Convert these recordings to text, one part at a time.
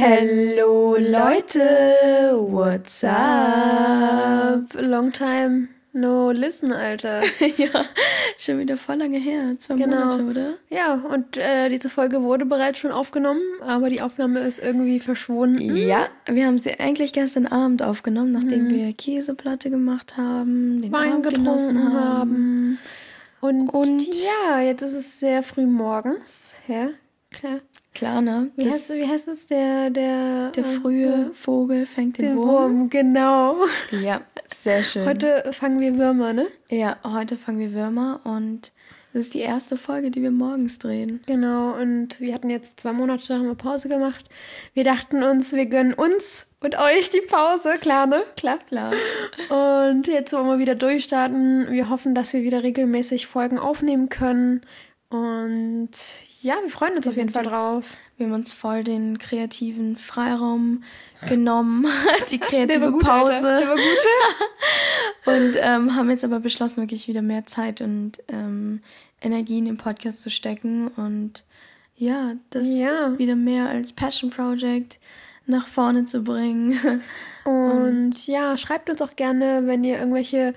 Hello Leute, what's up? Long time no listen, Alter. ja, schon wieder voll lange her, zwei genau. Monate, oder? Ja, und äh, diese Folge wurde bereits schon aufgenommen, aber die Aufnahme ist irgendwie verschwunden. Ja, wir haben sie eigentlich gestern Abend aufgenommen, nachdem mhm. wir Käseplatte gemacht haben, den Wein Abend getrunken haben. Und, und ja, jetzt ist es sehr früh morgens, ja, klar. Klar, ne? Wie, heißt, wie heißt es? Der, der, der frühe äh, Vogel fängt den, den Wurm. Wurm. Genau. Ja, sehr schön. Heute fangen wir Würmer, ne? Ja, heute fangen wir Würmer und das ist die erste Folge, die wir morgens drehen. Genau, und wir hatten jetzt zwei Monate, haben wir Pause gemacht. Wir dachten uns, wir gönnen uns und euch die Pause, klar, ne? Klar, klar. Und jetzt wollen wir wieder durchstarten. Wir hoffen, dass wir wieder regelmäßig Folgen aufnehmen können. Und ja, wir freuen uns wir auf jeden Fall drauf. Wir haben uns voll den kreativen Freiraum genommen, die kreative gut, Pause. und ähm, haben jetzt aber beschlossen, wirklich wieder mehr Zeit und ähm, Energie in den Podcast zu stecken und ja, das ja. wieder mehr als Passion Project nach vorne zu bringen. und, und ja, schreibt uns auch gerne, wenn ihr irgendwelche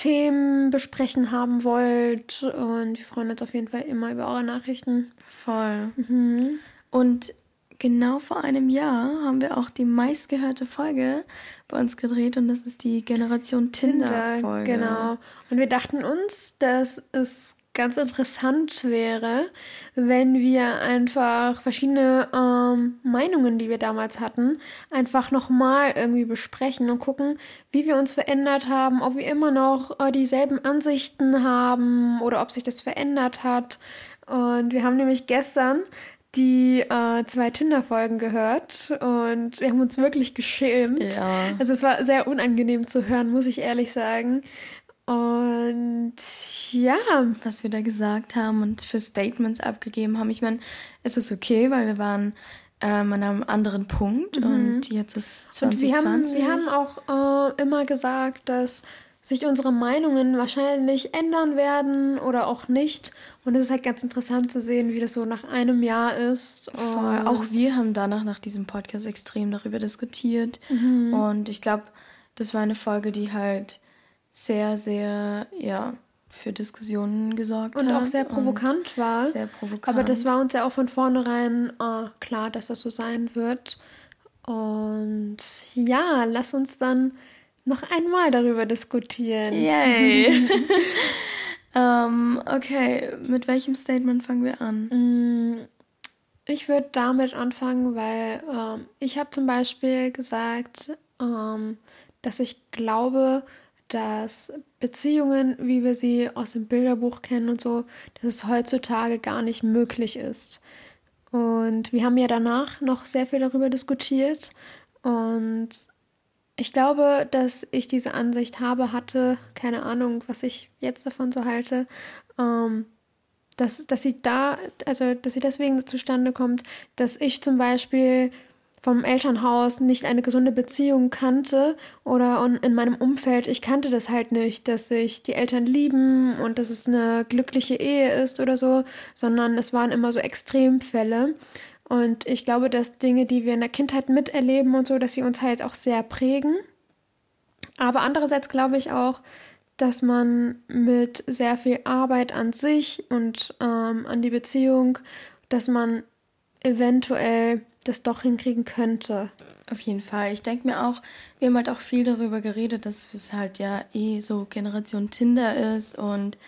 Themen besprechen haben wollt. Und wir freuen uns auf jeden Fall immer über eure Nachrichten. Voll. Mhm. Und genau vor einem Jahr haben wir auch die meistgehörte Folge bei uns gedreht und das ist die Generation Tinder-Folge. Tinder, genau. Und wir dachten uns, dass es ganz interessant wäre, wenn wir einfach verschiedene ähm, Meinungen, die wir damals hatten, einfach nochmal irgendwie besprechen und gucken, wie wir uns verändert haben, ob wir immer noch äh, dieselben Ansichten haben oder ob sich das verändert hat. Und wir haben nämlich gestern die äh, zwei Tinder-Folgen gehört und wir haben uns wirklich geschämt. Ja. Also es war sehr unangenehm zu hören, muss ich ehrlich sagen. Und ja, was wir da gesagt haben und für Statements abgegeben haben. Ich meine, es ist okay, weil wir waren ähm, an einem anderen Punkt mhm. und jetzt ist 2020. Und wir haben, wir haben auch äh, immer gesagt, dass sich unsere Meinungen wahrscheinlich ändern werden oder auch nicht. Und es ist halt ganz interessant zu sehen, wie das so nach einem Jahr ist. Voll. Auch wir haben danach nach diesem Podcast extrem darüber diskutiert. Mhm. Und ich glaube, das war eine Folge, die halt sehr, sehr, ja, für Diskussionen gesorgt und hat. Und auch sehr provokant war. Sehr provokant. Aber das war uns ja auch von vornherein äh, klar, dass das so sein wird. Und ja, lass uns dann noch einmal darüber diskutieren. Yay! um, ähm, okay, mit welchem Statement fangen wir an? Mm, ich würde damit anfangen, weil ähm, ich habe zum Beispiel gesagt, ähm, dass ich glaube, dass Beziehungen, wie wir sie aus dem Bilderbuch kennen und so, dass es heutzutage gar nicht möglich ist. Und wir haben ja danach noch sehr viel darüber diskutiert und ich glaube, dass ich diese Ansicht habe, hatte, keine Ahnung, was ich jetzt davon so halte, ähm, dass, dass sie da, also dass sie deswegen zustande kommt, dass ich zum Beispiel vom Elternhaus nicht eine gesunde Beziehung kannte oder in meinem Umfeld, ich kannte das halt nicht, dass sich die Eltern lieben und dass es eine glückliche Ehe ist oder so, sondern es waren immer so Extremfälle. Und ich glaube, dass Dinge, die wir in der Kindheit miterleben und so, dass sie uns halt auch sehr prägen. Aber andererseits glaube ich auch, dass man mit sehr viel Arbeit an sich und ähm, an die Beziehung, dass man eventuell das doch hinkriegen könnte. Auf jeden Fall. Ich denke mir auch, wir haben halt auch viel darüber geredet, dass es halt ja eh so Generation Tinder ist und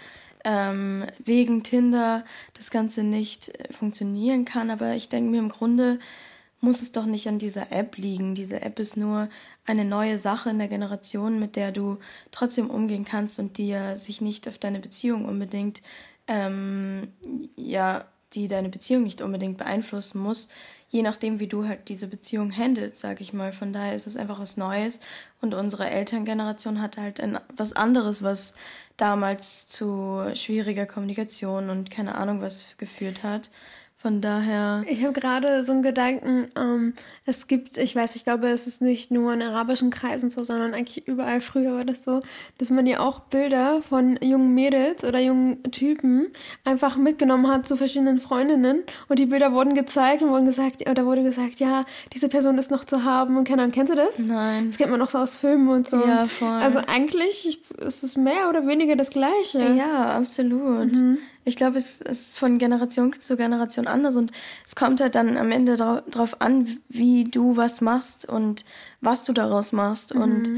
ähm, wegen Tinder das Ganze nicht äh, funktionieren kann. Aber ich denke mir im Grunde muss es doch nicht an dieser App liegen. Diese App ist nur eine neue Sache in der Generation, mit der du trotzdem umgehen kannst und die ja sich nicht auf deine Beziehung unbedingt, ähm, ja, die deine Beziehung nicht unbedingt beeinflussen muss je nachdem, wie du halt diese Beziehung handelst, sag ich mal. Von daher ist es einfach was Neues. Und unsere Elterngeneration hatte halt ein, was anderes, was damals zu schwieriger Kommunikation und keine Ahnung was geführt hat. Von daher. Ich habe gerade so einen Gedanken, ähm, es gibt, ich weiß, ich glaube, es ist nicht nur in arabischen Kreisen so, sondern eigentlich überall früher war das so, dass man ja auch Bilder von jungen Mädels oder jungen Typen einfach mitgenommen hat zu verschiedenen Freundinnen und die Bilder wurden gezeigt und wurden gesagt, oder wurde gesagt, ja, diese Person ist noch zu haben und keine Ahnung, kennst du das? Nein. Das kennt man noch so aus Filmen und so. Ja, voll. Also eigentlich ist es mehr oder weniger das Gleiche. Ja, absolut. Mhm. Ich glaube, es ist von Generation zu Generation anders und es kommt halt dann am Ende darauf an, wie du was machst und was du daraus machst mhm. und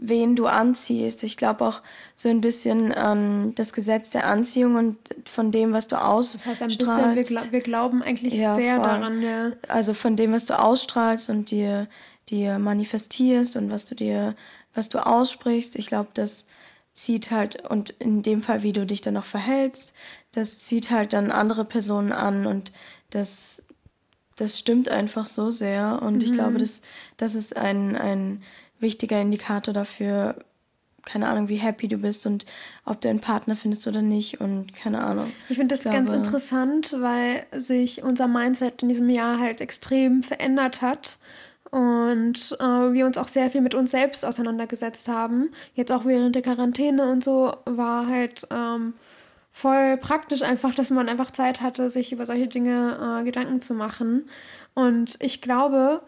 wen du anziehst. Ich glaube auch so ein bisschen an das Gesetz der Anziehung und von dem, was du ausstrahlst. Das heißt ein bisschen, wir, glaub, wir glauben eigentlich ja, sehr voll. daran, ja. Also von dem, was du ausstrahlst und dir, dir manifestierst und was du dir, was du aussprichst. Ich glaube, das zieht halt, und in dem Fall, wie du dich dann noch verhältst, das zieht halt dann andere Personen an und das, das stimmt einfach so sehr. Und mhm. ich glaube, das, das ist ein, ein wichtiger Indikator dafür, keine Ahnung, wie happy du bist und ob du einen Partner findest oder nicht und keine Ahnung. Ich finde das ich ganz interessant, weil sich unser Mindset in diesem Jahr halt extrem verändert hat und äh, wir uns auch sehr viel mit uns selbst auseinandergesetzt haben. Jetzt auch während der Quarantäne und so war halt ähm, voll praktisch einfach, dass man einfach Zeit hatte, sich über solche Dinge äh, Gedanken zu machen. Und ich glaube,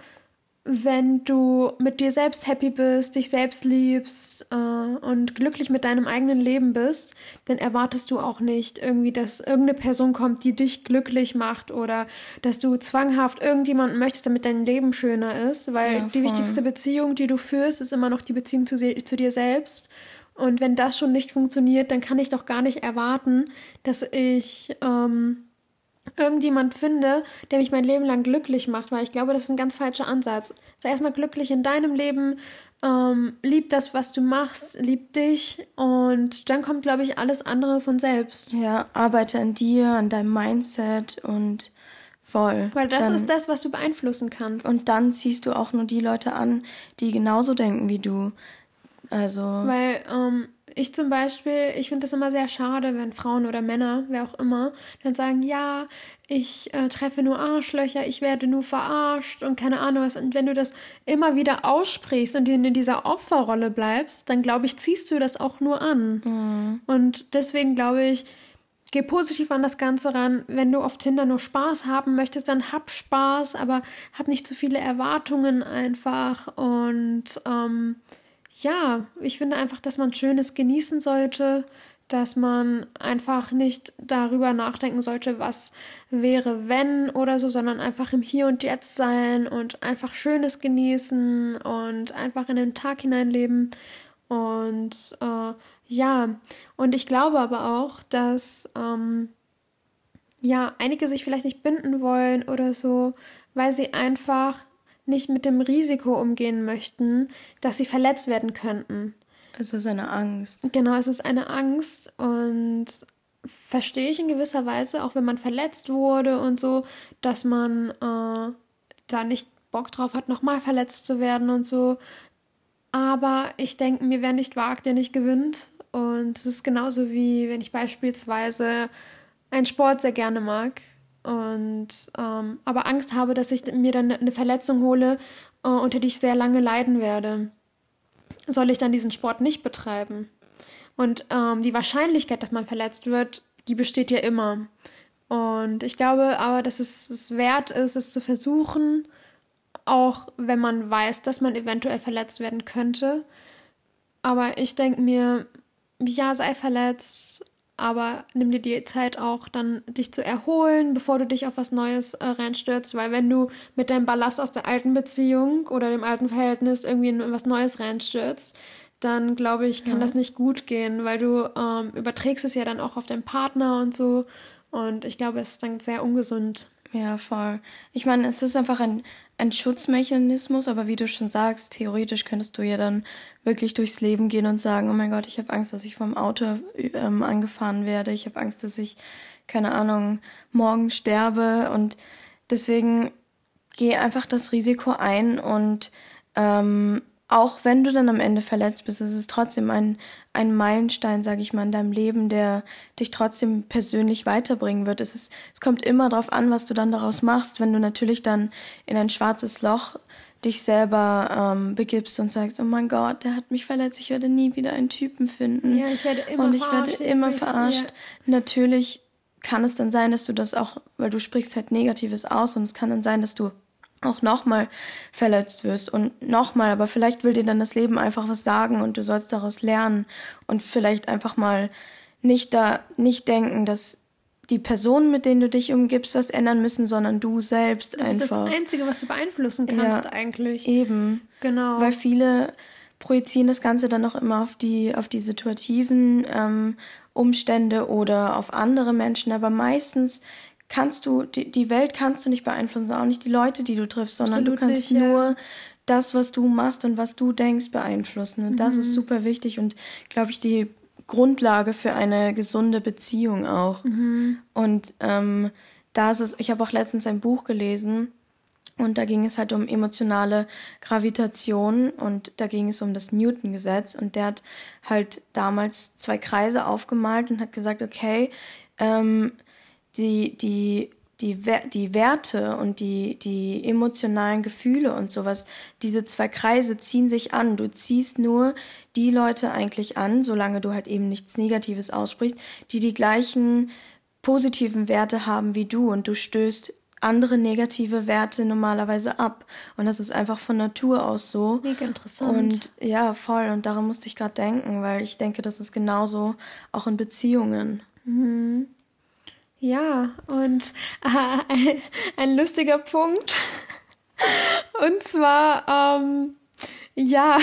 wenn du mit dir selbst happy bist, dich selbst liebst äh, und glücklich mit deinem eigenen Leben bist, dann erwartest du auch nicht irgendwie, dass irgendeine Person kommt, die dich glücklich macht oder dass du zwanghaft irgendjemanden möchtest, damit dein Leben schöner ist, weil ja, die wichtigste Beziehung, die du führst, ist immer noch die Beziehung zu, zu dir selbst. Und wenn das schon nicht funktioniert, dann kann ich doch gar nicht erwarten, dass ich ähm, irgendjemand finde, der mich mein Leben lang glücklich macht, weil ich glaube, das ist ein ganz falscher Ansatz. Sei erstmal glücklich in deinem Leben, ähm, lieb das, was du machst, lieb dich und dann kommt, glaube ich, alles andere von selbst. Ja, arbeite an dir, an deinem Mindset und voll. Weil das dann, ist das, was du beeinflussen kannst. Und dann ziehst du auch nur die Leute an, die genauso denken wie du. Also. Weil ähm, ich zum Beispiel, ich finde das immer sehr schade, wenn Frauen oder Männer, wer auch immer, dann sagen, ja, ich äh, treffe nur Arschlöcher, ich werde nur verarscht und keine Ahnung was. Und wenn du das immer wieder aussprichst und in dieser Opferrolle bleibst, dann glaube ich, ziehst du das auch nur an. Mhm. Und deswegen glaube ich, geh positiv an das Ganze ran. Wenn du auf Tinder nur Spaß haben möchtest, dann hab Spaß, aber hab nicht zu viele Erwartungen einfach und ähm, ja, ich finde einfach, dass man Schönes genießen sollte, dass man einfach nicht darüber nachdenken sollte, was wäre, wenn oder so, sondern einfach im Hier und Jetzt sein und einfach Schönes genießen und einfach in den Tag hineinleben. Und äh, ja, und ich glaube aber auch, dass ähm, ja, einige sich vielleicht nicht binden wollen oder so, weil sie einfach nicht mit dem Risiko umgehen möchten, dass sie verletzt werden könnten. Es ist eine Angst. Genau, es ist eine Angst und verstehe ich in gewisser Weise, auch wenn man verletzt wurde und so, dass man äh, da nicht Bock drauf hat, nochmal verletzt zu werden und so. Aber ich denke mir, wer nicht wagt, der nicht gewinnt. Und es ist genauso wie, wenn ich beispielsweise einen Sport sehr gerne mag und ähm, aber Angst habe, dass ich mir dann eine Verletzung hole, äh, unter die ich sehr lange leiden werde. Soll ich dann diesen Sport nicht betreiben? Und ähm, die Wahrscheinlichkeit, dass man verletzt wird, die besteht ja immer. Und ich glaube aber, dass es es wert ist, es zu versuchen, auch wenn man weiß, dass man eventuell verletzt werden könnte. Aber ich denke mir, ja, sei verletzt, aber nimm dir die Zeit auch dann, dich zu erholen, bevor du dich auf was Neues äh, reinstürzt, weil wenn du mit deinem Ballast aus der alten Beziehung oder dem alten Verhältnis irgendwie in was Neues reinstürzt, dann glaube ich, kann ja. das nicht gut gehen, weil du ähm, überträgst es ja dann auch auf deinen Partner und so. Und ich glaube, es ist dann sehr ungesund. Ja, voll. Ich meine, es ist einfach ein, ein Schutzmechanismus, aber wie du schon sagst, theoretisch könntest du ja dann wirklich durchs Leben gehen und sagen, oh mein Gott, ich habe Angst, dass ich vom Auto ähm, angefahren werde, ich habe Angst, dass ich, keine Ahnung, morgen sterbe. Und deswegen geh einfach das Risiko ein und ähm, auch wenn du dann am Ende verletzt bist, ist es trotzdem ein, ein Meilenstein, sag ich mal, in deinem Leben, der dich trotzdem persönlich weiterbringen wird. Es, ist, es kommt immer darauf an, was du dann daraus machst. Wenn du natürlich dann in ein schwarzes Loch dich selber ähm, begibst und sagst, oh mein Gott, der hat mich verletzt, ich werde nie wieder einen Typen finden. Ja, ich werde immer Und ich verarscht, werde immer verarscht. Ja. Natürlich kann es dann sein, dass du das auch, weil du sprichst halt Negatives aus und es kann dann sein, dass du auch nochmal verletzt wirst und nochmal, aber vielleicht will dir dann das Leben einfach was sagen und du sollst daraus lernen und vielleicht einfach mal nicht da, nicht denken, dass die Personen, mit denen du dich umgibst, was ändern müssen, sondern du selbst das einfach. Das ist das Einzige, was du beeinflussen kannst, ja, eigentlich. Eben. Genau. Weil viele projizieren das Ganze dann auch immer auf die, auf die situativen ähm, Umstände oder auf andere Menschen, aber meistens kannst du, die, die Welt kannst du nicht beeinflussen, auch nicht die Leute, die du triffst, sondern Absolut du kannst nicht, nur ja. das, was du machst und was du denkst, beeinflussen. Und mhm. das ist mhm. super wichtig und, glaube ich, die Grundlage für eine gesunde Beziehung auch. Mhm. Und ähm, da ist es, ich habe auch letztens ein Buch gelesen, und da ging es halt um emotionale Gravitation und da ging es um das Newton-Gesetz und der hat halt damals zwei Kreise aufgemalt und hat gesagt, okay, ähm, die, die, die, die Werte und die, die emotionalen Gefühle und sowas, diese zwei Kreise ziehen sich an. Du ziehst nur die Leute eigentlich an, solange du halt eben nichts Negatives aussprichst, die die gleichen positiven Werte haben wie du und du stößt andere negative Werte normalerweise ab. Und das ist einfach von Natur aus so. Mega interessant. Und ja, voll. Und daran musste ich gerade denken, weil ich denke, das ist genauso auch in Beziehungen. Mhm. Ja, und äh, ein, ein, lustiger Punkt. Und zwar, ähm, ja,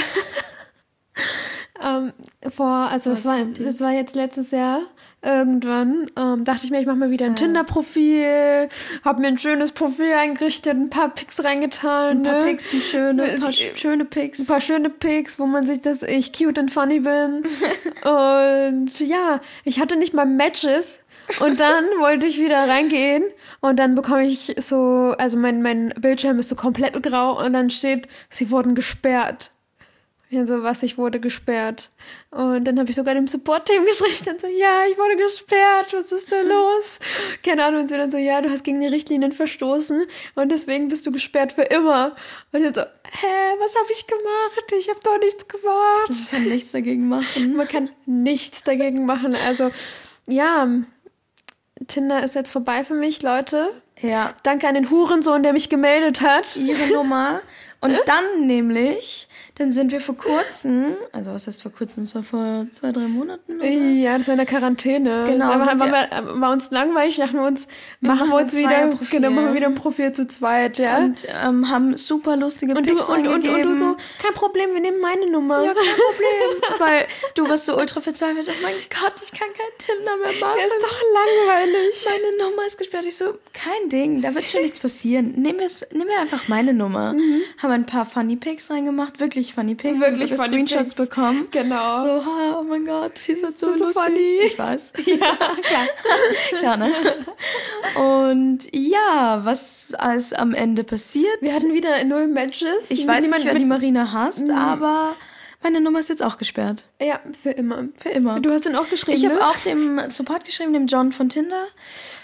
ähm, vor, also das war, das war jetzt letztes Jahr, irgendwann ähm, dachte ich mir, ich mache mal wieder ein ja. Tinder-Profil, habe mir ein schönes Profil eingerichtet, ein paar Pics reingetan. Ein paar ne? Pics, ein schöne, ein paar Die, schöne Pics. Ein paar schöne Pics, wo man sich, dass ich cute und funny bin. und ja, ich hatte nicht mal Matches und dann wollte ich wieder reingehen und dann bekomme ich so, also mein, mein Bildschirm ist so komplett grau und dann steht, sie wurden gesperrt. Und so, was, ich wurde gesperrt. Und dann habe ich sogar dem Support-Team geschrieben und so, ja, ich wurde gesperrt, was ist denn los? Keine Ahnung, und sie dann so, ja, du hast gegen die Richtlinien verstoßen und deswegen bist du gesperrt für immer. Und dann so, hä, was habe ich gemacht? Ich habe doch nichts gemacht. Man kann nichts dagegen machen. Man kann nichts dagegen machen. Also, ja, Tinder ist jetzt vorbei für mich, Leute. Ja. Danke an den Hurensohn, der mich gemeldet hat. Ihre Nummer. Und dann nämlich dann sind wir vor kurzem, also was heißt vor kurzem, das war vor zwei, drei Monaten, oder? Ja, das war in der Quarantäne. Genau. Aber war, wir, war uns langweilig, dachten wir uns, wir machen, wir uns wieder, genau, machen wir wieder ein Profil zu zweit, ja. Und ähm, haben super lustige und Pics du, und, und, und, du so, kein Problem, wir nehmen meine Nummer. Ja, kein Problem. Weil du warst so ultra verzweifelt, oh mein Gott, ich kann kein Tinder mehr machen. Das ist doch langweilig. Meine Nummer ist gesperrt. Ich so, kein Ding, da wird schon nichts passieren. Nimm mir, nimm mir einfach meine Nummer. Mhm. Haben ein paar Funny Pics reingemacht, wirklich wirklich Funny Pics. Wirklich also funny Screenshots Pics. bekommen. Genau. So, oh mein Gott, die sind so, so lustig. Funny. Ich weiß. Ja, klar. klar, ne? Und ja, was als am Ende passiert. Wir hatten wieder null Matches. Ich weiß nicht, wer die Marina hasst, mhm. aber meine Nummer ist jetzt auch gesperrt. Ja, für immer. Für immer. Du hast den auch geschrieben. Ich habe ne? auch dem Support geschrieben, dem John von Tinder.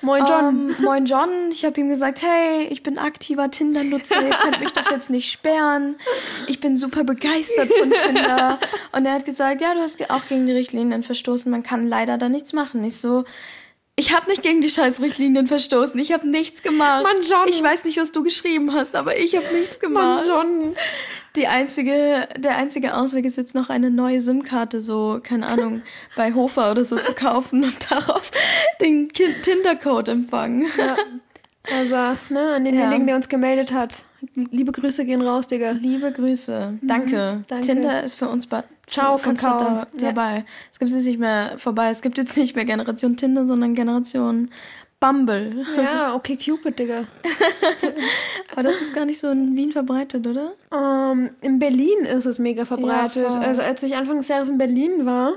Moin John. Ähm, moin John. Ich habe ihm gesagt, hey, ich bin aktiver Tinder-Nutzer, ihr könnt mich doch jetzt nicht sperren. Ich bin super begeistert von Tinder. Und er hat gesagt, ja, du hast auch gegen die Richtlinien verstoßen, man kann leider da nichts machen. Ich so, ich habe nicht gegen die Scheißrichtlinien verstoßen. Ich habe nichts gemacht. Mann, John. Ich weiß nicht, was du geschrieben hast, aber ich habe nichts gemacht. Mann, John. Die einzige, der einzige Ausweg ist jetzt noch eine neue SIM-Karte, so, keine Ahnung, bei Hofer oder so zu kaufen und darauf den Tinder-Code empfangen. Ja. Also, ne, an denjenigen, ja. der uns gemeldet hat. Liebe Grüße gehen raus, Digga. Liebe Grüße. Danke. Mhm, danke. Tinder ist für uns Ciao, für da, dabei. Ja. Es gibt jetzt nicht mehr vorbei. Es gibt jetzt nicht mehr Generation Tinder, sondern Generation Bumble. Ja, okay, Cupid, Digga. Aber das ist gar nicht so in Wien verbreitet, oder? Um, ähm, in Berlin ist es mega verbreitet. Ja, also als ich Anfang des Jahres in Berlin war,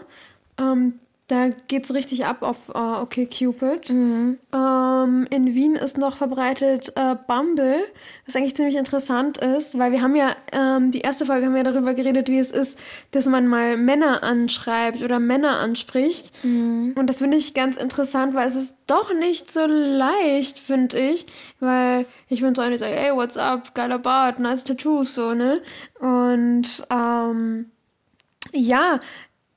um, ähm, Da geht es richtig ab auf uh, Okay Cupid. Mhm. Ähm, in Wien ist noch verbreitet äh, Bumble, was eigentlich ziemlich interessant ist, weil wir haben ja, ähm, die erste Folge haben wir darüber geredet, wie es ist, dass man mal Männer anschreibt oder Männer anspricht. Mhm. Und das finde ich ganz interessant, weil es ist doch nicht so leicht, finde ich, weil ich bin so eine, die sagt, hey, what's up, geiler Bart, nice Tattoos, so, ne? Und, ähm, ja,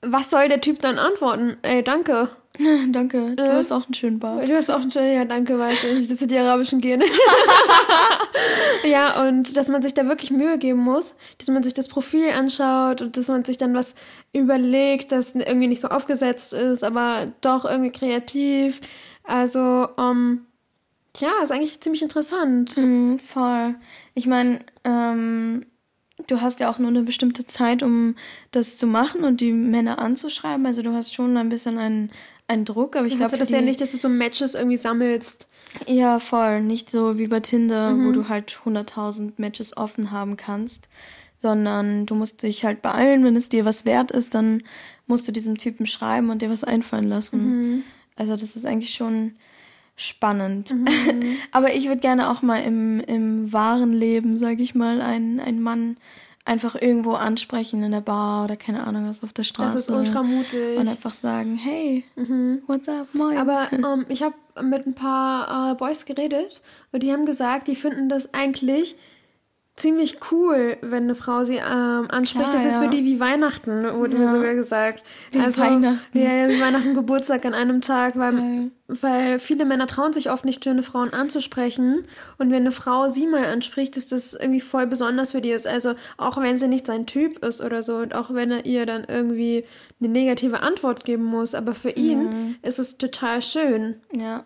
was soll der Typ dann antworten? Ey, danke. danke, du äh, hast auch einen schönen Bart. Du hast auch einen schönen, ja, danke, weiß ich. Das sind die arabischen Gene. ja, und dass man sich da wirklich Mühe geben muss, dass man sich das Profil anschaut und dass man sich dann was überlegt, das irgendwie nicht so aufgesetzt ist, aber doch irgendwie kreativ. Also, ähm, ja, ist eigentlich ziemlich interessant. Mhm, voll. Ich meine, ähm, du hast ja auch nur eine bestimmte Zeit, um das zu machen und die Männer anzuschreiben. Also du hast schon ein bisschen einen, einen Druck, aber ich glaube. das ja nicht, dass du so Matches irgendwie sammelst. Ja, voll. Nicht so wie bei Tinder, mhm. wo du halt 100.000 Matches offen haben kannst, sondern du musst dich halt beeilen. Wenn es dir was wert ist, dann musst du diesem Typen schreiben und dir was einfallen lassen. Mhm. Also das ist eigentlich schon spannend. Mhm. Aber ich würde gerne auch mal im, im wahren Leben, sage ich mal, einen, einen Mann einfach irgendwo ansprechen in der Bar oder keine Ahnung was auf der Straße. Das ist ultra mutig. Und einfach sagen, hey, mhm. what's up, moin. Aber ähm, ich habe mit ein paar äh, Boys geredet und die haben gesagt, die finden das eigentlich ziemlich cool, wenn eine Frau sie ähm, anspricht. Klar, das ist ja. für die wie Weihnachten, wurde ja. mir sogar gesagt. Wie also, Weihnachten. Ja, ja, Weihnachten, Geburtstag an einem Tag, weil, weil viele Männer trauen sich oft nicht, schöne Frauen anzusprechen. Und wenn eine Frau sie mal anspricht, ist das irgendwie voll besonders für die. Ist. Also auch wenn sie nicht sein Typ ist oder so und auch wenn er ihr dann irgendwie eine negative Antwort geben muss, aber für ihn mhm. ist es total schön. Ja.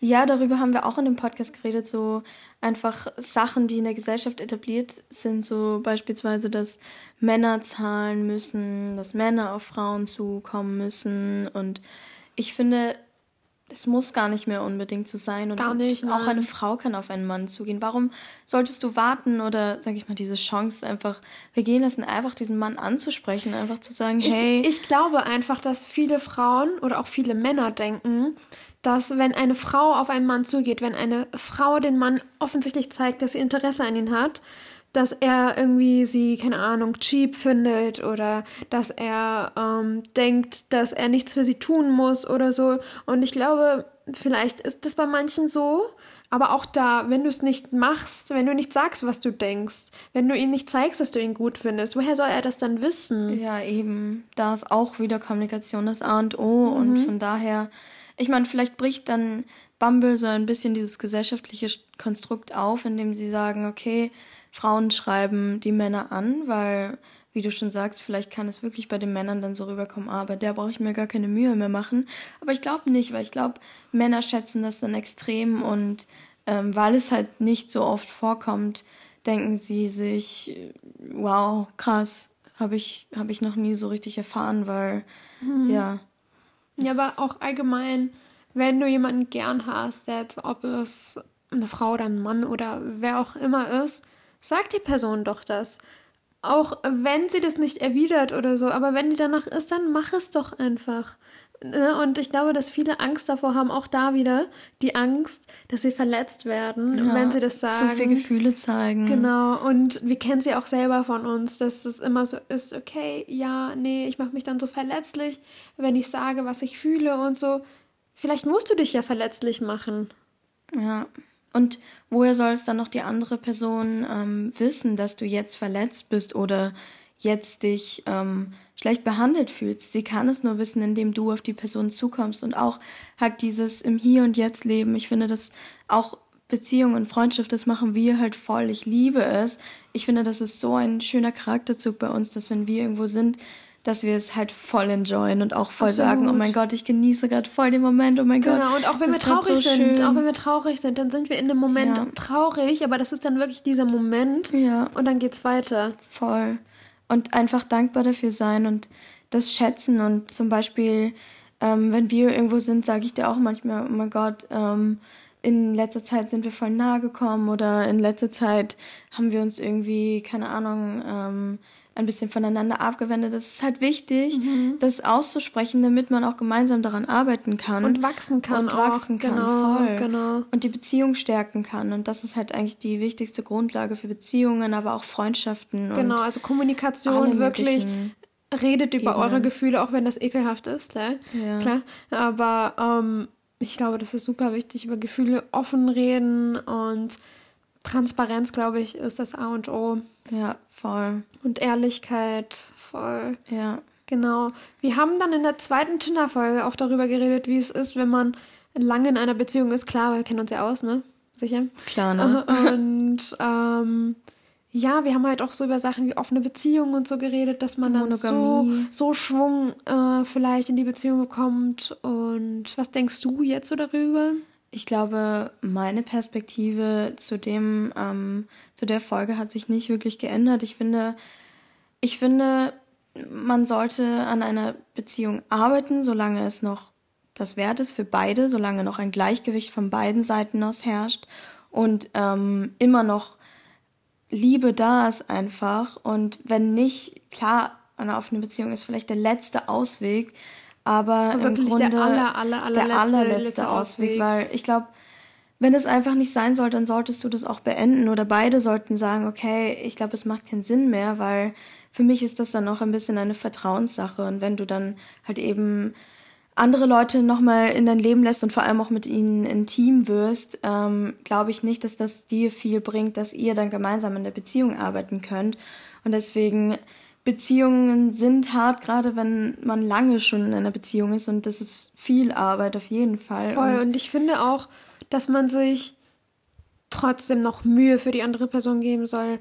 Ja, darüber haben wir auch in dem Podcast geredet, so einfach Sachen, die in der Gesellschaft etabliert sind, so beispielsweise, dass Männer zahlen müssen, dass Männer auf Frauen zukommen müssen und ich finde, es muss gar nicht mehr unbedingt so sein und gar nicht, auch nein. eine Frau kann auf einen Mann zugehen. Warum solltest du warten oder, sag ich mal, diese Chance einfach vergehen lassen, einfach diesen Mann anzusprechen, einfach zu sagen, hey. Ich, ich glaube einfach, dass viele Frauen oder auch viele Männer denken, dass wenn eine Frau auf einen Mann zugeht, wenn eine Frau den Mann offensichtlich zeigt, dass sie Interesse an ihn hat, dass er irgendwie sie, keine Ahnung, cheap findet oder dass er ähm, denkt, dass er nichts für sie tun muss oder so. Und ich glaube, vielleicht ist das bei manchen so, aber auch da, wenn du es nicht machst, wenn du nicht sagst, was du denkst, wenn du ihm nicht zeigst, dass du ihn gut findest, woher soll er das dann wissen? Ja, eben. Da ist auch wieder Kommunikation das A und O mhm. und von daher ich meine, vielleicht bricht dann Bumble so ein bisschen dieses gesellschaftliche Konstrukt auf, indem sie sagen, okay, Frauen schreiben die Männer an, weil, wie du schon sagst, vielleicht kann es wirklich bei den Männern dann so rüberkommen, ah, bei der brauche ich mir gar keine Mühe mehr machen. Aber ich glaube nicht, weil ich glaube, Männer schätzen das dann extrem und ähm, weil es halt nicht so oft vorkommt, denken sie sich, wow, krass, habe ich, hab ich noch nie so richtig erfahren, weil, mhm. ja, ja, aber auch allgemein, wenn du jemanden gern hast, jetzt ob es eine Frau oder ein Mann oder wer auch immer ist, sag die Person doch das. Auch wenn sie das nicht erwidert oder so, aber wenn die danach ist, dann mach es doch einfach. Ne? Und ich glaube, dass viele Angst davor haben, auch da wieder die Angst, dass sie verletzt werden, ja, wenn sie das sagen. Zu viel Gefühle zeigen. Genau. Und wir kennen sie auch selber von uns, dass es immer so ist, okay, ja, nee, ich mache mich dann so verletzlich, wenn ich sage, was ich fühle und so. Vielleicht musst du dich ja verletzlich machen. Ja. Und woher soll es dann noch die andere Person ähm, wissen, dass du jetzt verletzt bist oder jetzt dich ähm, schlecht behandelt fühlst. Sie kann es nur wissen, indem du auf die Person zukommst und auch halt dieses im Hier und Jetzt leben. Ich finde, dass auch Beziehung und Freundschaft, das machen wir halt voll. Ich liebe es. Ich finde, das ist so ein schöner Charakterzug bei uns, dass wenn wir irgendwo sind, dass wir es halt voll enjoyen und auch voll Absolut. sagen, oh mein Gott, ich genieße gerade voll den Moment, oh mein genau, Gott. Genau, und auch wenn wir traurig so sind, schön. auch wenn wir traurig sind, dann sind wir in dem Moment ja. traurig, aber das ist dann wirklich dieser Moment ja. und dann geht's weiter. Voll und einfach dankbar dafür sein und das schätzen. Und zum Beispiel, ähm, wenn wir irgendwo sind, sage ich dir auch manchmal, oh mein Gott, ähm, in letzter Zeit sind wir voll nahe gekommen oder in letzter Zeit haben wir uns irgendwie, keine Ahnung, ähm, ein bisschen voneinander abgewendet. Es ist halt wichtig, mhm. das auszusprechen, damit man auch gemeinsam daran arbeiten kann. Und wachsen kann. Und wachsen kann, genau, voll. Genau. Und die Beziehung stärken kann. Und das ist halt eigentlich die wichtigste Grundlage für Beziehungen, aber auch Freundschaften. Genau, also Kommunikation wirklich redet über Ebenen. eure Gefühle, auch wenn das ekelhaft ist, ne? ja. klar. Aber ähm, ich glaube, das ist super wichtig, über Gefühle offen reden und Transparenz, glaube ich, ist das A und O. Ja, voll. Und Ehrlichkeit, voll. Ja. Genau. Wir haben dann in der zweiten Tinder-Folge auch darüber geredet, wie es ist, wenn man lange in einer Beziehung ist. Klar, wir kennen uns ja aus, ne? Sicher. Klar, ne? Und ähm, ja, wir haben halt auch so über Sachen wie offene Beziehungen und so geredet, dass man dann so, so Schwung äh, vielleicht in die Beziehung bekommt. Und was denkst du jetzt so darüber? Ich glaube, meine Perspektive zu dem, ähm, zu der Folge hat sich nicht wirklich geändert. Ich finde, ich finde, man sollte an einer Beziehung arbeiten, solange es noch das wert ist für beide, solange noch ein Gleichgewicht von beiden Seiten aus herrscht und ähm, immer noch Liebe da ist einfach. Und wenn nicht, klar, eine offene Beziehung ist vielleicht der letzte Ausweg, aber im Grunde der, aller, aller, aller der allerletzte Ausweg, Ausweg, weil ich glaube, wenn es einfach nicht sein soll, dann solltest du das auch beenden. Oder beide sollten sagen, okay, ich glaube, es macht keinen Sinn mehr, weil für mich ist das dann auch ein bisschen eine Vertrauenssache. Und wenn du dann halt eben andere Leute nochmal in dein Leben lässt und vor allem auch mit ihnen intim wirst, ähm, glaube ich nicht, dass das dir viel bringt, dass ihr dann gemeinsam in der Beziehung arbeiten könnt. Und deswegen, Beziehungen sind hart, gerade wenn man lange schon in einer Beziehung ist und das ist viel Arbeit auf jeden Fall. Voll. Und, und ich finde auch, dass man sich trotzdem noch Mühe für die andere Person geben soll.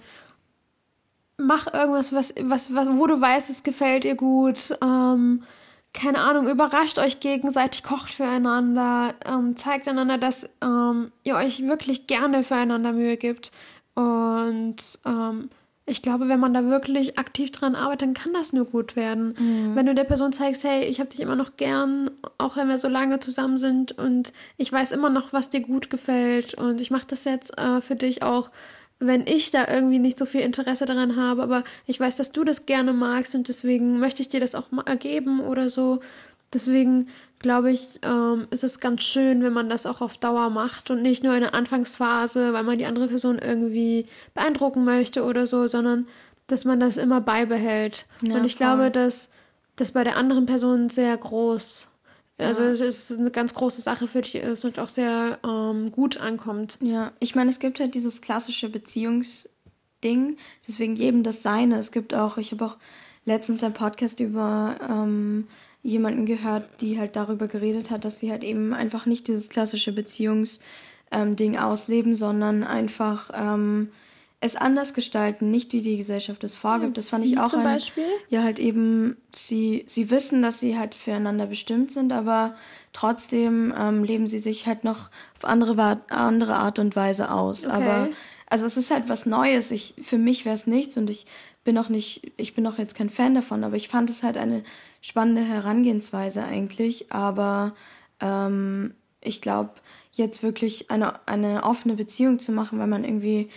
Mach irgendwas, was, was, was wo du weißt, es gefällt ihr gut. Ähm, keine Ahnung, überrascht euch gegenseitig, kocht füreinander, ähm, zeigt einander, dass ähm, ihr euch wirklich gerne füreinander Mühe gibt. Und ähm, ich glaube, wenn man da wirklich aktiv dran arbeitet, dann kann das nur gut werden. Mhm. Wenn du der Person zeigst, hey, ich habe dich immer noch gern, auch wenn wir so lange zusammen sind und ich weiß immer noch, was dir gut gefällt und ich mache das jetzt äh, für dich auch wenn ich da irgendwie nicht so viel Interesse daran habe, aber ich weiß, dass du das gerne magst und deswegen möchte ich dir das auch mal ergeben oder so. Deswegen glaube ich, ähm, ist es ganz schön, wenn man das auch auf Dauer macht und nicht nur in der Anfangsphase, weil man die andere Person irgendwie beeindrucken möchte oder so, sondern dass man das immer beibehält. Ja, und ich voll. glaube, dass das bei der anderen Person sehr groß also ja. es ist eine ganz große Sache für dich ist und auch sehr ähm, gut ankommt. Ja, ich meine, es gibt halt dieses klassische Beziehungsding, deswegen jedem das Seine. Es gibt auch, ich habe auch letztens einen Podcast über ähm, jemanden gehört, die halt darüber geredet hat, dass sie halt eben einfach nicht dieses klassische Beziehungsding ähm, ausleben, sondern einfach ähm, es anders gestalten, nicht wie die Gesellschaft es vorgibt. Das fand wie ich auch zum ein, Beispiel? Ja, halt eben, sie, sie wissen, dass sie halt füreinander bestimmt sind, aber trotzdem ähm, leben sie sich halt noch auf andere, andere Art und Weise aus. Okay. Aber also es ist halt was Neues. Ich, für mich wäre es nichts und ich bin auch nicht, ich bin auch jetzt kein Fan davon, aber ich fand es halt eine spannende Herangehensweise eigentlich. Aber ähm, ich glaube, jetzt wirklich eine, eine offene Beziehung zu machen, weil man irgendwie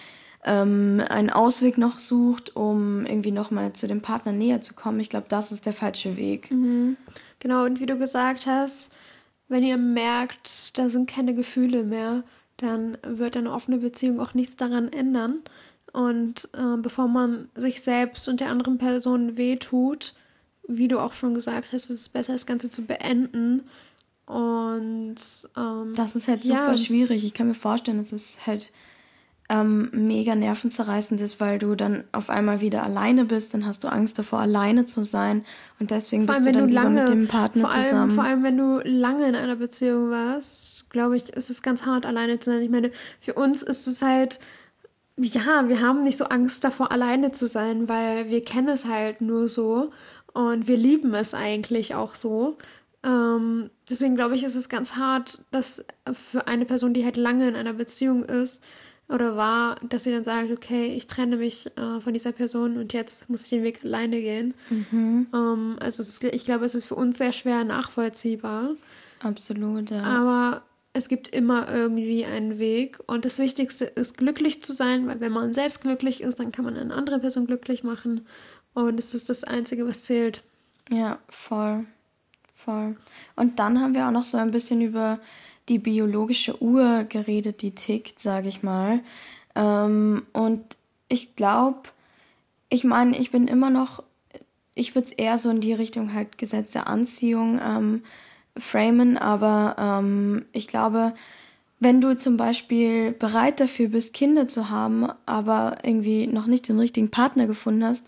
ähm, einen Ausweg noch sucht, um irgendwie nochmal zu dem Partner näher zu kommen. Ich glaube, das ist der falsche Weg. Mhm. Genau, und wie du gesagt hast, wenn ihr merkt, da sind keine Gefühle mehr, dann wird eine offene Beziehung auch nichts daran ändern. Und äh, bevor man sich selbst und der anderen Person wehtut, wie du auch schon gesagt hast, ist es besser, das Ganze zu beenden. Und ähm, das ist halt super ja. schwierig. Ich kann mir vorstellen, es ist halt ähm, mega nervenzerreißend ist, weil du dann auf einmal wieder alleine bist, dann hast du Angst davor, alleine zu sein und deswegen bist du dann du lange, mit dem Partner vor allem, zusammen. Vor allem, wenn du lange in einer Beziehung warst, glaube ich, ist es ganz hart, alleine zu sein. Ich meine, für uns ist es halt, ja, wir haben nicht so Angst davor, alleine zu sein, weil wir kennen es halt nur so und wir lieben es eigentlich auch so. Ähm, deswegen glaube ich, ist es ganz hart, dass für eine Person, die halt lange in einer Beziehung ist, oder war, dass sie dann sagt, okay, ich trenne mich äh, von dieser Person und jetzt muss ich den Weg alleine gehen. Mhm. Ähm, also ist, ich glaube, es ist für uns sehr schwer nachvollziehbar. Absolut, ja. Aber es gibt immer irgendwie einen Weg. Und das Wichtigste ist, glücklich zu sein, weil wenn man selbst glücklich ist, dann kann man eine andere Person glücklich machen. Und es ist das Einzige, was zählt. Ja, voll. Voll. Und dann haben wir auch noch so ein bisschen über die biologische Uhr geredet, die tickt, sage ich mal. Ähm, und ich glaube, ich meine, ich bin immer noch, ich würde es eher so in die Richtung halt Gesetz der Anziehung ähm, framen, aber ähm, ich glaube, wenn du zum Beispiel bereit dafür bist, Kinder zu haben, aber irgendwie noch nicht den richtigen Partner gefunden hast,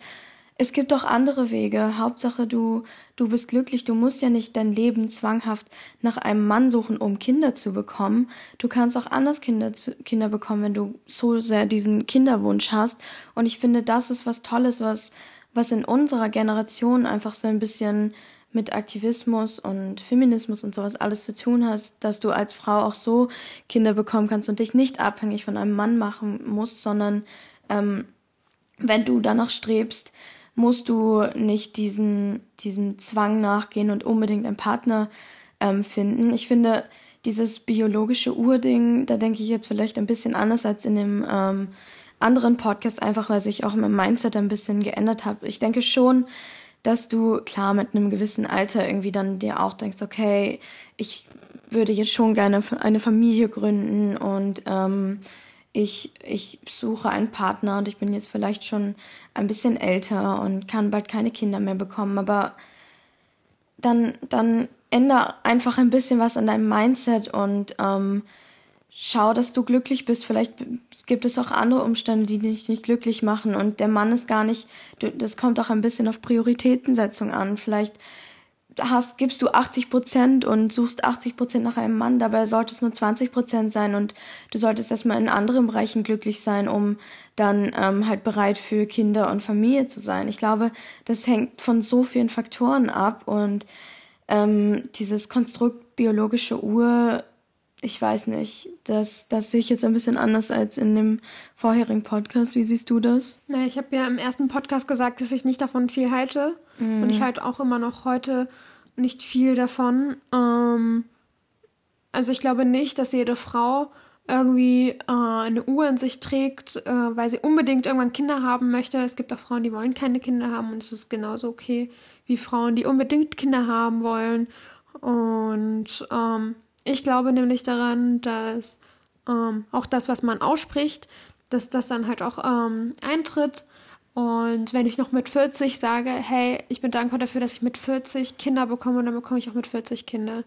es gibt auch andere Wege. Hauptsache, du, du bist glücklich. Du musst ja nicht dein Leben zwanghaft nach einem Mann suchen, um Kinder zu bekommen. Du kannst auch anders Kinder, Kinder bekommen, wenn du so sehr diesen Kinderwunsch hast. Und ich finde, das ist was Tolles, was, was in unserer Generation einfach so ein bisschen mit Aktivismus und Feminismus und sowas alles zu tun hat, dass du als Frau auch so Kinder bekommen kannst und dich nicht abhängig von einem Mann machen musst, sondern ähm, wenn du danach strebst, musst du nicht diesen, diesem Zwang nachgehen und unbedingt einen Partner ähm, finden. Ich finde, dieses biologische Urding, da denke ich jetzt vielleicht ein bisschen anders als in dem ähm, anderen Podcast, einfach weil sich auch mein Mindset ein bisschen geändert hat. Ich denke schon, dass du klar mit einem gewissen Alter irgendwie dann dir auch denkst, okay, ich würde jetzt schon gerne eine Familie gründen und ähm, ich, ich suche einen Partner und ich bin jetzt vielleicht schon ein bisschen älter und kann bald keine Kinder mehr bekommen, aber dann, dann ändere einfach ein bisschen was an deinem Mindset und ähm, schau, dass du glücklich bist. Vielleicht gibt es auch andere Umstände, die dich nicht glücklich machen und der Mann ist gar nicht, das kommt auch ein bisschen auf Prioritätensetzung an. Vielleicht hast, gibst du 80 Prozent und suchst 80 Prozent nach einem Mann, dabei sollte es nur 20 Prozent sein und du solltest erstmal in anderen Bereichen glücklich sein, um dann ähm, halt bereit für Kinder und Familie zu sein. Ich glaube, das hängt von so vielen Faktoren ab und ähm, dieses Konstrukt biologische Uhr, ich weiß nicht, das, das sehe ich jetzt ein bisschen anders als in dem vorherigen Podcast. Wie siehst du das? Na, ich habe ja im ersten Podcast gesagt, dass ich nicht davon viel halte. Mhm. Und ich halte auch immer noch heute nicht viel davon. Ähm, also ich glaube nicht, dass jede Frau irgendwie äh, eine Uhr in sich trägt, äh, weil sie unbedingt irgendwann Kinder haben möchte. Es gibt auch Frauen, die wollen keine Kinder haben und es ist genauso okay wie Frauen, die unbedingt Kinder haben wollen. Und ähm, ich glaube nämlich daran, dass ähm, auch das, was man ausspricht, dass das dann halt auch ähm, eintritt. Und wenn ich noch mit 40 sage, hey, ich bin dankbar dafür, dass ich mit 40 Kinder bekomme, dann bekomme ich auch mit 40 Kinder.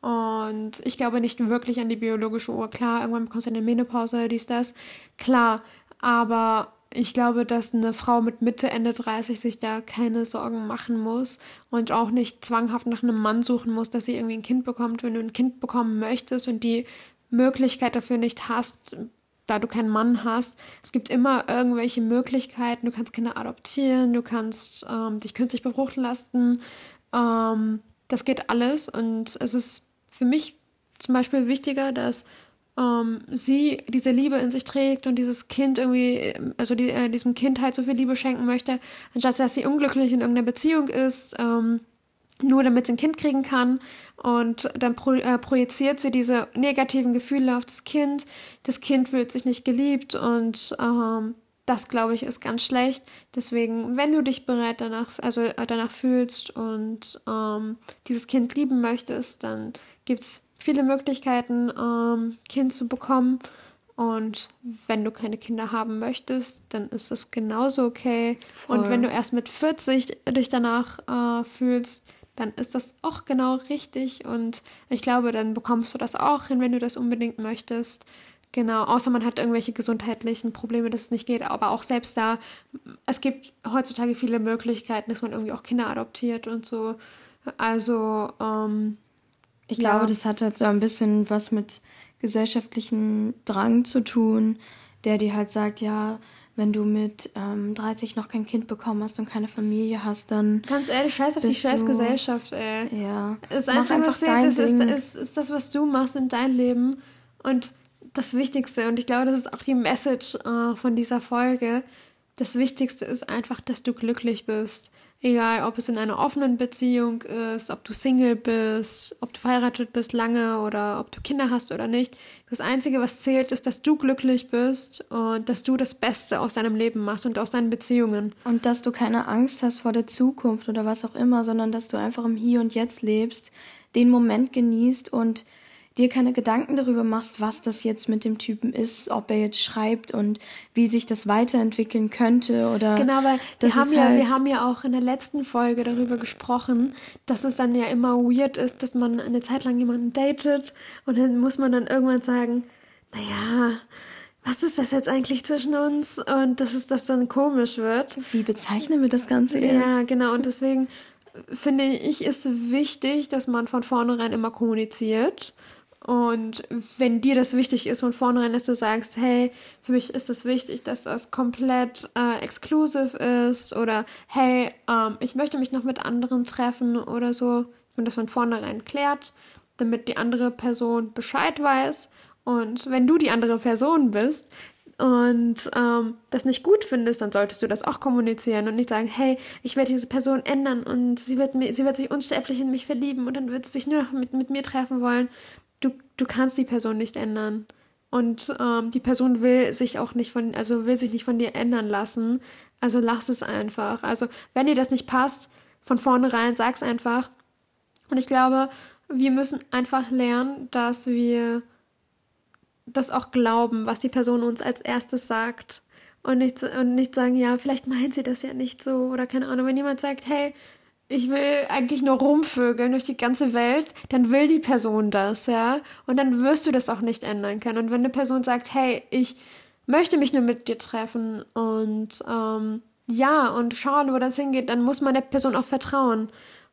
Und ich glaube nicht wirklich an die biologische Uhr. Klar, irgendwann bekommst du eine Menopause, dies, das. Klar, aber ich glaube, dass eine Frau mit Mitte, Ende 30 sich da keine Sorgen machen muss und auch nicht zwanghaft nach einem Mann suchen muss, dass sie irgendwie ein Kind bekommt. Wenn du ein Kind bekommen möchtest und die Möglichkeit dafür nicht hast, da du keinen Mann hast. Es gibt immer irgendwelche Möglichkeiten. Du kannst Kinder adoptieren, du kannst ähm, dich künstlich befruchten lassen. Ähm, das geht alles und es ist für mich zum Beispiel wichtiger, dass ähm, sie diese Liebe in sich trägt und dieses Kind irgendwie, also die, äh, diesem Kind halt so viel Liebe schenken möchte, anstatt dass sie unglücklich in irgendeiner Beziehung ist. Ähm, nur damit sie ein Kind kriegen kann. Und dann pro, äh, projiziert sie diese negativen Gefühle auf das Kind. Das Kind fühlt sich nicht geliebt und ähm, das, glaube ich, ist ganz schlecht. Deswegen, wenn du dich bereit danach, also äh, danach fühlst und ähm, dieses Kind lieben möchtest, dann gibt es viele Möglichkeiten, ähm, Kind zu bekommen. Und wenn du keine Kinder haben möchtest, dann ist das genauso okay. Voll. Und wenn du erst mit 40 dich danach äh, fühlst, dann ist das auch genau richtig und ich glaube, dann bekommst du das auch hin, wenn du das unbedingt möchtest. Genau, außer man hat irgendwelche gesundheitlichen Probleme, dass es nicht geht, aber auch selbst da, es gibt heutzutage viele Möglichkeiten, dass man irgendwie auch Kinder adoptiert und so. Also, ähm, ich ja. glaube, das hat halt so ein bisschen was mit gesellschaftlichen Drang zu tun, der dir halt sagt, ja, wenn du mit ähm, 30 noch kein Kind bekommen hast und keine Familie hast, dann. Ganz ehrlich, scheiß auf die scheiß Gesellschaft, ey. Ja. Das Einzige, was zählt, ist, ist, ist, ist das, was du machst in deinem Leben. Und das Wichtigste, und ich glaube, das ist auch die Message äh, von dieser Folge. das Wichtigste ist einfach, dass du glücklich bist. Egal, ob es in einer offenen Beziehung ist, ob du Single bist, ob du verheiratet bist lange oder ob du Kinder hast oder nicht. Das Einzige, was zählt, ist, dass du glücklich bist und dass du das Beste aus deinem Leben machst und aus deinen Beziehungen. Und dass du keine Angst hast vor der Zukunft oder was auch immer, sondern dass du einfach im Hier und Jetzt lebst, den Moment genießt und dir keine Gedanken darüber machst, was das jetzt mit dem Typen ist, ob er jetzt schreibt und wie sich das weiterentwickeln könnte oder genau, weil wir haben ja halt wir haben ja auch in der letzten Folge darüber gesprochen, dass es dann ja immer weird ist, dass man eine Zeit lang jemanden datet und dann muss man dann irgendwann sagen, naja, was ist das jetzt eigentlich zwischen uns und dass es das dann komisch wird. Wie bezeichnen wir das Ganze jetzt? Ja, genau und deswegen finde ich, ist wichtig, dass man von vornherein immer kommuniziert und wenn dir das wichtig ist von vornherein, dass du sagst, hey, für mich ist es wichtig, dass das komplett äh, exclusive ist oder hey, ähm, ich möchte mich noch mit anderen treffen oder so und das von vornherein klärt, damit die andere Person Bescheid weiß. Und wenn du die andere Person bist und ähm, das nicht gut findest, dann solltest du das auch kommunizieren und nicht sagen, hey, ich werde diese Person ändern und sie wird, mir, sie wird sich unsterblich in mich verlieben und dann wird sie sich nur noch mit, mit mir treffen wollen du, du kannst die Person nicht ändern. Und ähm, die Person will sich auch nicht von, also will sich nicht von dir ändern lassen. Also lass es einfach. Also wenn dir das nicht passt, von vornherein sag's einfach. Und ich glaube, wir müssen einfach lernen, dass wir das auch glauben, was die Person uns als erstes sagt. Und nicht, und nicht sagen, ja, vielleicht meint sie das ja nicht so oder keine Ahnung. Wenn jemand sagt, hey, ich will eigentlich nur rumvögeln durch die ganze Welt, dann will die Person das, ja. Und dann wirst du das auch nicht ändern können. Und wenn eine Person sagt, hey, ich möchte mich nur mit dir treffen und ähm, ja, und schauen, wo das hingeht, dann muss man der Person auch vertrauen.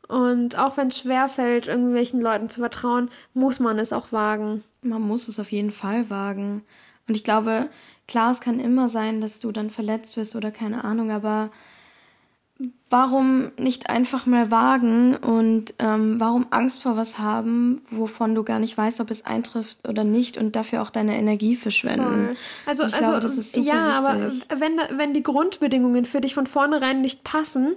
Und auch wenn es schwerfällt, irgendwelchen Leuten zu vertrauen, muss man es auch wagen. Man muss es auf jeden Fall wagen. Und ich glaube, klar, es kann immer sein, dass du dann verletzt wirst oder keine Ahnung, aber warum nicht einfach mal wagen und ähm, warum Angst vor was haben, wovon du gar nicht weißt, ob es eintrifft oder nicht und dafür auch deine Energie verschwenden. Also, ich also glaube, das ist super ja, wichtig. aber wenn, wenn die Grundbedingungen für dich von vornherein nicht passen,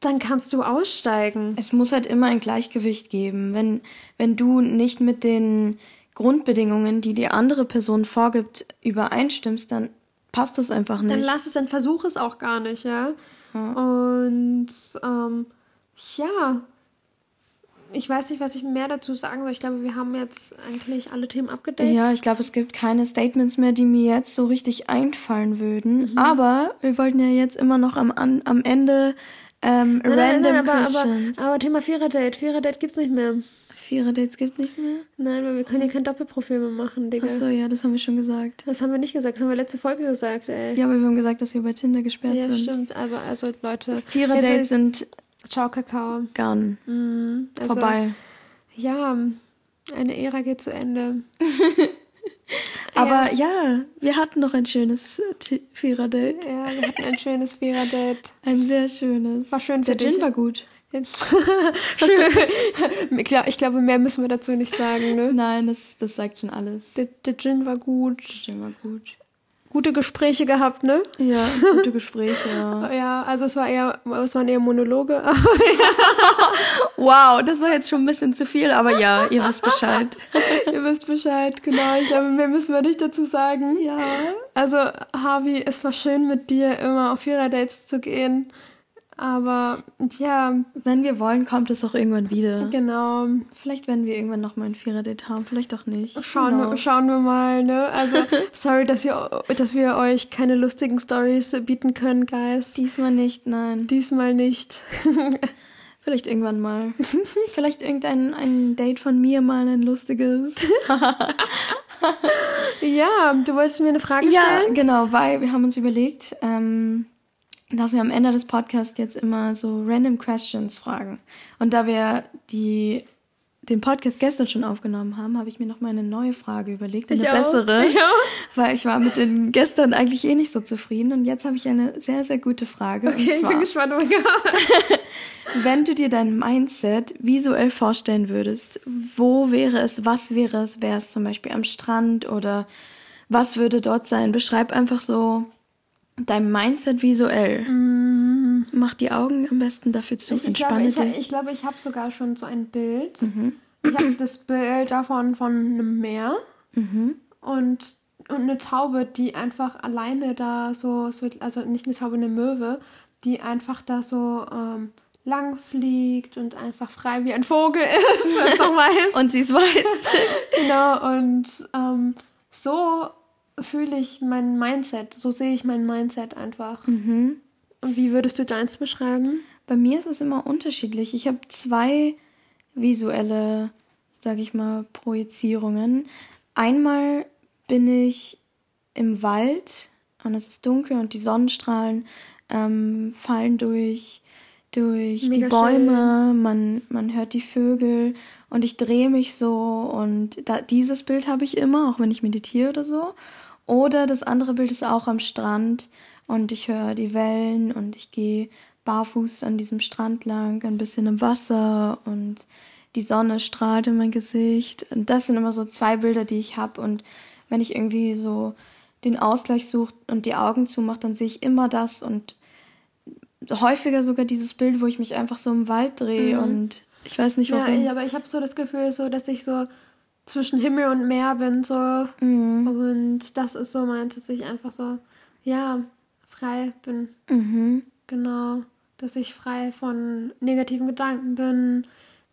dann kannst du aussteigen. Es muss halt immer ein Gleichgewicht geben. Wenn, wenn du nicht mit den Grundbedingungen, die die andere Person vorgibt, übereinstimmst, dann passt das einfach nicht. Dann lass es, dann versuch es auch gar nicht, ja. Und ähm, ja, ich weiß nicht, was ich mehr dazu sagen soll. Ich glaube, wir haben jetzt eigentlich alle Themen abgedeckt. Ja, ich glaube, es gibt keine Statements mehr, die mir jetzt so richtig einfallen würden. Mhm. Aber wir wollten ja jetzt immer noch am, am Ende ähm, nein, random nein, nein, aber, questions. Aber, aber Thema Vierer-Date. Vierer-Date gibt's nicht mehr. Vierer-Dates gibt nichts mehr? Nein, weil wir können hier kein Doppelprofil mehr machen, Digga. Achso, ja, das haben wir schon gesagt. Das haben wir nicht gesagt, das haben wir letzte Folge gesagt, ey. Ja, aber wir haben gesagt, dass wir bei Tinder gesperrt ja, sind. Ja, stimmt, aber also Leute. Vierer-Dates sind. Ciao, Kakao. Gone. Mhm, also, Vorbei. Ja, eine Ära geht zu Ende. aber ja. ja. wir hatten noch ein schönes Vierer-Date. Ja, wir hatten ein schönes Vierer-Date. Ein sehr schönes. War schön für Der Gin war gut. Ich, glaube, ich glaube, mehr müssen wir dazu nicht sagen, ne? Nein, das, das sagt schon alles. Der, der Gin war gut. Der Gin war gut. Gute Gespräche gehabt, ne? Ja, gute Gespräche, ja. ja, also es war eher, es waren eher Monologe. wow, das war jetzt schon ein bisschen zu viel, aber ja, ihr wisst Bescheid. ihr wisst Bescheid, genau. Ich glaube, mehr müssen wir nicht dazu sagen. Ja. Also, Harvey, es war schön mit dir immer auf Vierer-Dates zu gehen. Aber ja. Wenn wir wollen, kommt es auch irgendwann wieder. Genau. Vielleicht werden wir irgendwann noch mal ein Vierer-Date haben, vielleicht auch nicht. Schauen, wir, schauen wir mal, ne? Also, sorry, dass, ihr, dass wir euch keine lustigen Stories bieten können, Guys. Diesmal nicht, nein. Diesmal nicht. Vielleicht irgendwann mal. Vielleicht irgendein ein Date von mir mal ein lustiges. ja, du wolltest mir eine Frage stellen? Ja, genau, weil wir haben uns überlegt, ähm, dass wir am Ende des Podcasts jetzt immer so random questions fragen. Und da wir die den Podcast gestern schon aufgenommen haben, habe ich mir noch mal eine neue Frage überlegt, eine ich bessere, ich auch. weil ich war mit den gestern eigentlich eh nicht so zufrieden und jetzt habe ich eine sehr sehr gute Frage. Okay, zwar, ich bin gespannt. Oh wenn du dir dein Mindset visuell vorstellen würdest, wo wäre es, was wäre es, wäre es zum Beispiel am Strand oder was würde dort sein? Beschreib einfach so dein Mindset visuell. Mm. Mach die Augen am besten dafür zu, ich, entspanne ich glaube, dich. Ich, ich, glaube, ich habe sogar schon so ein Bild. Mhm. Ich habe das Bild davon von einem Meer mhm. und, und eine Taube, die einfach alleine da so, so, also nicht eine Taube, eine Möwe, die einfach da so ähm, lang fliegt und einfach frei wie ein Vogel ist und so weiß. und sie ist weiß. genau, und ähm, so fühle ich mein Mindset, so sehe ich mein Mindset einfach. Mhm. Und wie würdest du deins beschreiben? Bei mir ist es immer unterschiedlich. Ich habe zwei visuelle, sag ich mal, Projizierungen. Einmal bin ich im Wald und es ist dunkel und die Sonnenstrahlen ähm, fallen durch, durch die Bäume, man, man hört die Vögel und ich drehe mich so und da, dieses Bild habe ich immer, auch wenn ich meditiere oder so. Oder das andere Bild ist auch am Strand und ich höre die Wellen und ich gehe barfuß an diesem Strand lang, ein bisschen im Wasser und die Sonne strahlt in mein Gesicht. Und das sind immer so zwei Bilder, die ich habe. Und wenn ich irgendwie so den Ausgleich suche und die Augen zumache, dann sehe ich immer das und häufiger sogar dieses Bild, wo ich mich einfach so im Wald drehe mhm. und ich weiß nicht warum. Ja, aber ich habe so das Gefühl, so dass ich so zwischen Himmel und Meer bin, so. Mhm. Und das ist so meins, dass ich einfach so, ja, frei bin. Mhm. Genau. Dass ich frei von negativen Gedanken bin,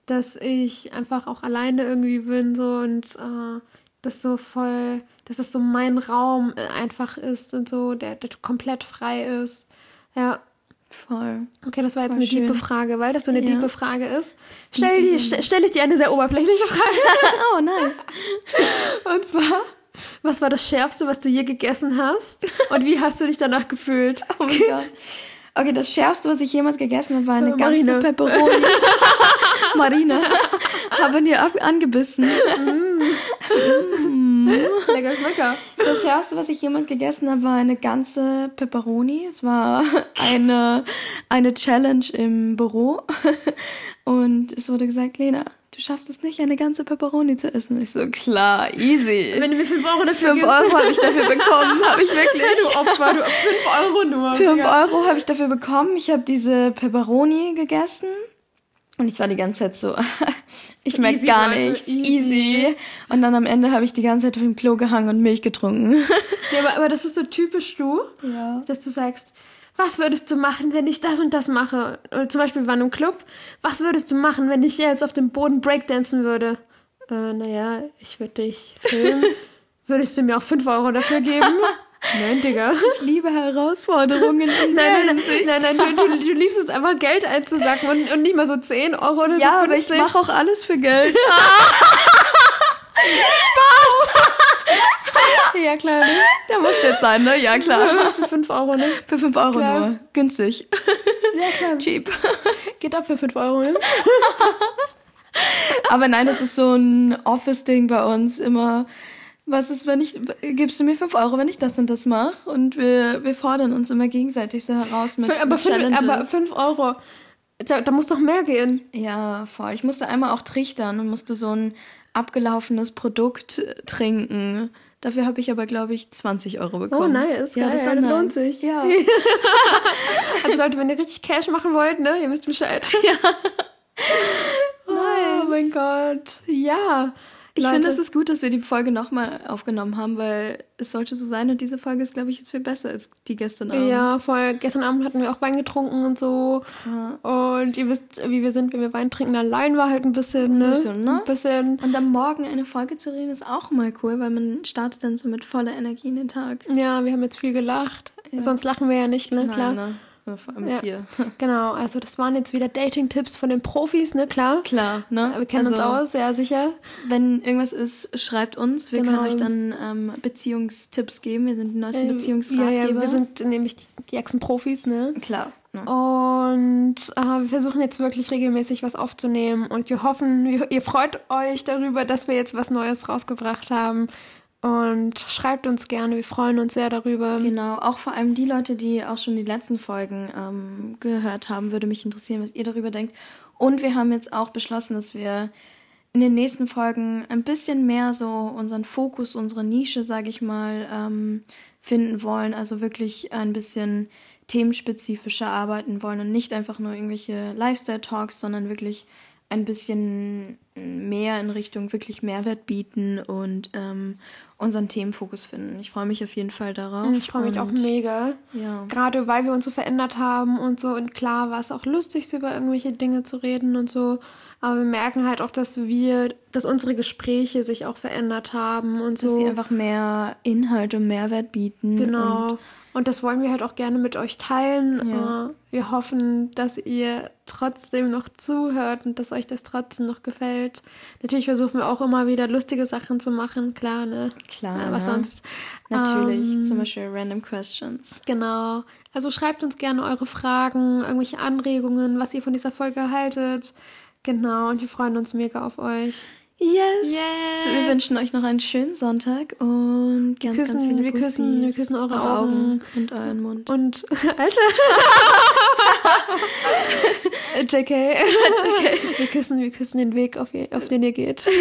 dass ich einfach auch alleine irgendwie bin, so und äh, das so voll, dass das so mein Raum äh, einfach ist und so, der, der komplett frei ist. Ja. Voll. Okay, das war jetzt Voll eine schön. diepe Frage, weil das so eine ja. diepe Frage ist. Stell, die, st stell ich dir eine sehr oberflächliche Frage. oh, nice. Und zwar, was war das Schärfste, was du je gegessen hast? Und wie hast du dich danach gefühlt? Oh mein Gott. Okay, das Schärfste, was ich jemals gegessen habe, war eine Marine. ganze Peperoni. Marina. Haben dir angebissen. Mm. Lecker Schmecker. Das Schärfste, was ich jemals gegessen habe, war eine ganze Peperoni. Es war eine, eine Challenge im Büro. Und es wurde gesagt, Lena, du schaffst es nicht, eine ganze Peperoni zu essen. Ich so, klar, easy. Wenn du mir 5 Euro dafür 5 Euro habe ich dafür bekommen, habe ich wirklich. du Opfer, du 5 Euro nur. 5 Euro habe ich dafür bekommen. Ich habe diese Peperoni gegessen. Und ich war die ganze Zeit so, ich merke gar nichts, easy. easy. Und dann am Ende habe ich die ganze Zeit auf dem Klo gehangen und Milch getrunken. Ja, aber, aber das ist so typisch du, ja. dass du sagst, was würdest du machen, wenn ich das und das mache? Oder zum Beispiel, wir waren im Club, was würdest du machen, wenn ich jetzt auf dem Boden Breakdancen würde? Äh, naja, ich würde dich filmen. würdest du mir auch 5 Euro dafür geben? Nein, Digga. Ich liebe Herausforderungen. In nein, nein, nein, nein, nein, du, du, du liebst es einfach, Geld einzusacken und, und nicht mal so 10 Euro oder ja, so. Ja, aber ich mache auch alles für Geld. Spaß! ja, klar, ne? Der muss jetzt sein, ne? Ja, klar. Für 5 Euro, ne? Für 5 Euro klar. nur. Günstig. Ja, klar. Cheap. Geht ab für 5 Euro, ne? Aber nein, das ist so ein Office-Ding bei uns. Immer, was ist, wenn ich, gibst du mir 5 Euro, wenn ich das und das mache? Und wir, wir fordern uns immer gegenseitig so heraus mit, aber mit Challenges. aber 5 Euro, da, da muss doch mehr gehen. Ja, voll. Ich musste einmal auch trichtern und musste so ein abgelaufenes Produkt trinken. Dafür habe ich aber, glaube ich, 20 Euro bekommen. Oh, nice. Ja, geil, das war nice. lohnt sich. Ja. also Leute, wenn ihr richtig Cash machen wollt, ne, ihr wisst Bescheid. Ja. nice. Oh mein Gott. Ja. Ich finde, es ist gut, dass wir die Folge nochmal aufgenommen haben, weil es sollte so sein und diese Folge ist, glaube ich, jetzt viel besser als die gestern Abend. Ja, voll. Gestern Abend hatten wir auch Wein getrunken und so. Ja. Und ihr wisst, wie wir sind, wenn wir Wein trinken, allein war halt ein bisschen, ne? Ein bisschen, ne? Ein bisschen. Und am Morgen eine Folge zu reden ist auch mal cool, weil man startet dann so mit voller Energie in den Tag. Ja, wir haben jetzt viel gelacht. Ja. Sonst lachen wir ja nicht, ne? Nein, Klar. Ne? Vor allem mit ja. dir. Genau, also das waren jetzt wieder Dating-Tipps von den Profis, ne? Klar. Klar, ne? Wir kennen also, uns aus, sehr sicher. Wenn irgendwas ist, schreibt uns. Wir genau. können euch dann ähm, Beziehungstipps geben. Wir sind die neuesten äh, Beziehungsratgeber. Ja, ja, wir sind nämlich die Echsen-Profis, ne? Klar. Ne? Und äh, wir versuchen jetzt wirklich regelmäßig was aufzunehmen und wir hoffen, wir, ihr freut euch darüber, dass wir jetzt was Neues rausgebracht haben. Und schreibt uns gerne, wir freuen uns sehr darüber. Genau, auch vor allem die Leute, die auch schon die letzten Folgen ähm, gehört haben, würde mich interessieren, was ihr darüber denkt. Und wir haben jetzt auch beschlossen, dass wir in den nächsten Folgen ein bisschen mehr so unseren Fokus, unsere Nische, sage ich mal, ähm, finden wollen, also wirklich ein bisschen themenspezifischer arbeiten wollen und nicht einfach nur irgendwelche Lifestyle-Talks, sondern wirklich ein bisschen mehr in Richtung wirklich Mehrwert bieten und ähm, unseren Themenfokus finden. Ich freue mich auf jeden Fall darauf. Ich freue mich auch mega. Ja. Gerade weil wir uns so verändert haben und so. Und klar war es auch lustig, über irgendwelche Dinge zu reden und so. Aber wir merken halt auch, dass wir, dass unsere Gespräche sich auch verändert haben und so. Dass sie einfach mehr Inhalt und Mehrwert bieten. Genau. Und das wollen wir halt auch gerne mit euch teilen. Ja. Äh, wir hoffen, dass ihr trotzdem noch zuhört und dass euch das trotzdem noch gefällt. Natürlich versuchen wir auch immer wieder lustige Sachen zu machen, klar, ne? Klar. Ja, was ne? sonst? Natürlich, ähm, zum Beispiel Random Questions. Genau. Also schreibt uns gerne eure Fragen, irgendwelche Anregungen, was ihr von dieser Folge haltet. Genau, und wir freuen uns mega auf euch. Yes. yes. Wir wünschen euch noch einen schönen Sonntag und ganz, küssen, ganz viele wir küssen, wir küssen eure Augen. und euren Mund. Und Alter. JK. JK. Wir küssen, wir küssen den Weg, auf, auf den ihr geht.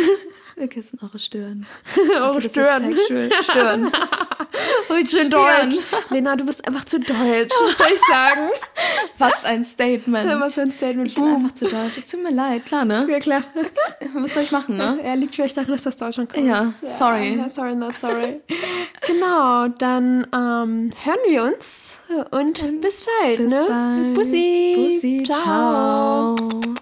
Wir küssen eure Stirn. eure Stirn. Stirn. So schön deutsch. Lena, du bist einfach zu deutsch. Was soll ich sagen? Was ein Statement. Was für ein Statement. Ich bin einfach zu deutsch. Es tut mir leid, klar, ne? Ja, klar. Was soll ich machen, ne? Er liegt vielleicht daran, dass das Deutschland kommt. Ja, sorry. Ja, sorry, not sorry. genau, dann ähm, hören wir uns und bis bald, bis ne? Bald. Bussi. Bussi. ciao. ciao.